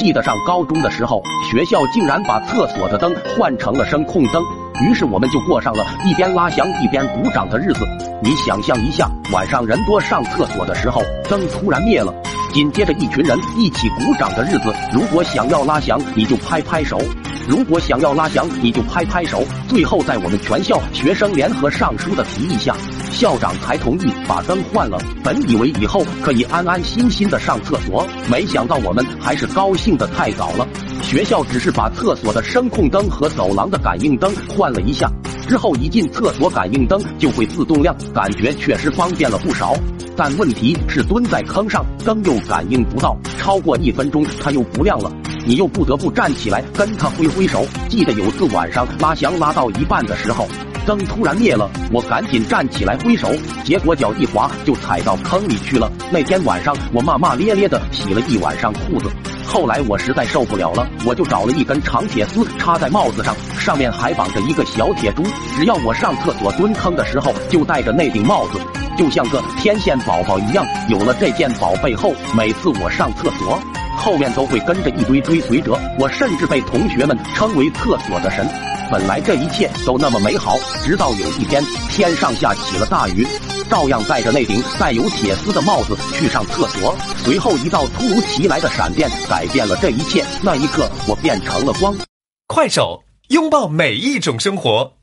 记得上高中的时候，学校竟然把厕所的灯换成了声控灯，于是我们就过上了一边拉翔一边鼓掌的日子。你想象一下，晚上人多上厕所的时候，灯突然灭了，紧接着一群人一起鼓掌的日子。如果想要拉翔，你就拍拍手；如果想要拉翔，你就拍拍手。最后，在我们全校学生联合上书的提议下。校长才同意把灯换了。本以为以后可以安安心心的上厕所，没想到我们还是高兴的太早了。学校只是把厕所的声控灯和走廊的感应灯换了一下，之后一进厕所感应灯就会自动亮，感觉确实方便了不少。但问题是蹲在坑上，灯又感应不到，超过一分钟它又不亮了，你又不得不站起来跟他挥挥手。记得有次晚上拉翔拉到一半的时候。灯突然灭了，我赶紧站起来挥手，结果脚一滑就踩到坑里去了。那天晚上我骂骂咧咧的洗了一晚上裤子。后来我实在受不了了，我就找了一根长铁丝插在帽子上，上面还绑着一个小铁珠。只要我上厕所蹲坑的时候，就戴着那顶帽子，就像个天线宝宝一样。有了这件宝贝后，每次我上厕所，后面都会跟着一堆追随者。我甚至被同学们称为厕所的神。本来这一切都那么美好，直到有一天天上下起了大雨，照样戴着那顶带有铁丝的帽子去上厕所。随后一道突如其来的闪电改变了这一切，那一刻我变成了光。快手，拥抱每一种生活。